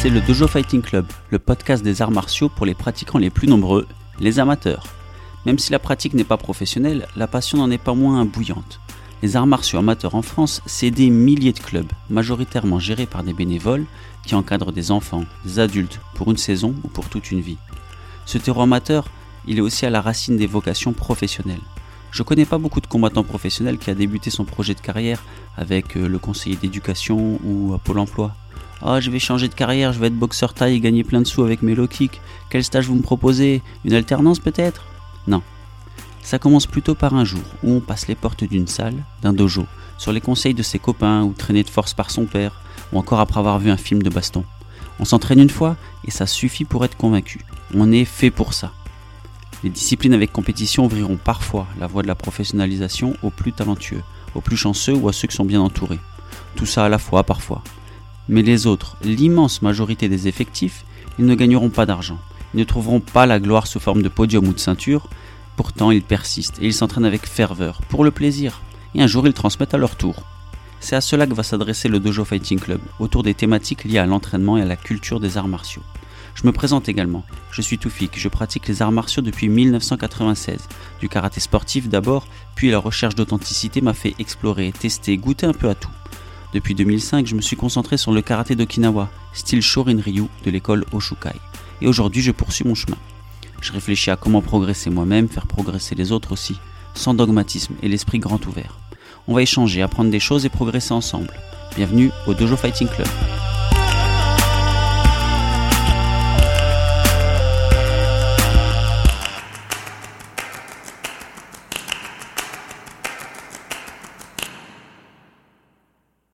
C'est le Dojo Fighting Club, le podcast des arts martiaux pour les pratiquants les plus nombreux, les amateurs. Même si la pratique n'est pas professionnelle, la passion n'en est pas moins bouillante. Les arts martiaux amateurs en France, c'est des milliers de clubs, majoritairement gérés par des bénévoles qui encadrent des enfants, des adultes, pour une saison ou pour toute une vie. Ce terreau amateur, il est aussi à la racine des vocations professionnelles. Je connais pas beaucoup de combattants professionnels qui a débuté son projet de carrière avec euh, le conseiller d'éducation ou à Pôle emploi. Ah, je vais changer de carrière, je vais être boxeur taille et gagner plein de sous avec mes low kicks. Quel stage vous me proposez? Une alternance peut-être? Non. Ça commence plutôt par un jour où on passe les portes d'une salle, d'un dojo, sur les conseils de ses copains ou traîné de force par son père, ou encore après avoir vu un film de baston. On s'entraîne une fois et ça suffit pour être convaincu. On est fait pour ça. Les disciplines avec compétition ouvriront parfois la voie de la professionnalisation aux plus talentueux, aux plus chanceux ou à ceux qui sont bien entourés. Tout ça à la fois parfois. Mais les autres, l'immense majorité des effectifs, ils ne gagneront pas d'argent. Ils ne trouveront pas la gloire sous forme de podium ou de ceinture. Pourtant, ils persistent et ils s'entraînent avec ferveur, pour le plaisir. Et un jour, ils transmettent à leur tour. C'est à cela que va s'adresser le Dojo Fighting Club, autour des thématiques liées à l'entraînement et à la culture des arts martiaux. Je me présente également. Je suis Toufik, je pratique les arts martiaux depuis 1996. Du karaté sportif d'abord, puis la recherche d'authenticité m'a fait explorer, tester, goûter un peu à tout. Depuis 2005, je me suis concentré sur le karaté d'Okinawa, style Shorin Ryu de l'école Oshukai. Et aujourd'hui, je poursuis mon chemin. Je réfléchis à comment progresser moi-même, faire progresser les autres aussi, sans dogmatisme et l'esprit grand ouvert. On va échanger, apprendre des choses et progresser ensemble. Bienvenue au Dojo Fighting Club.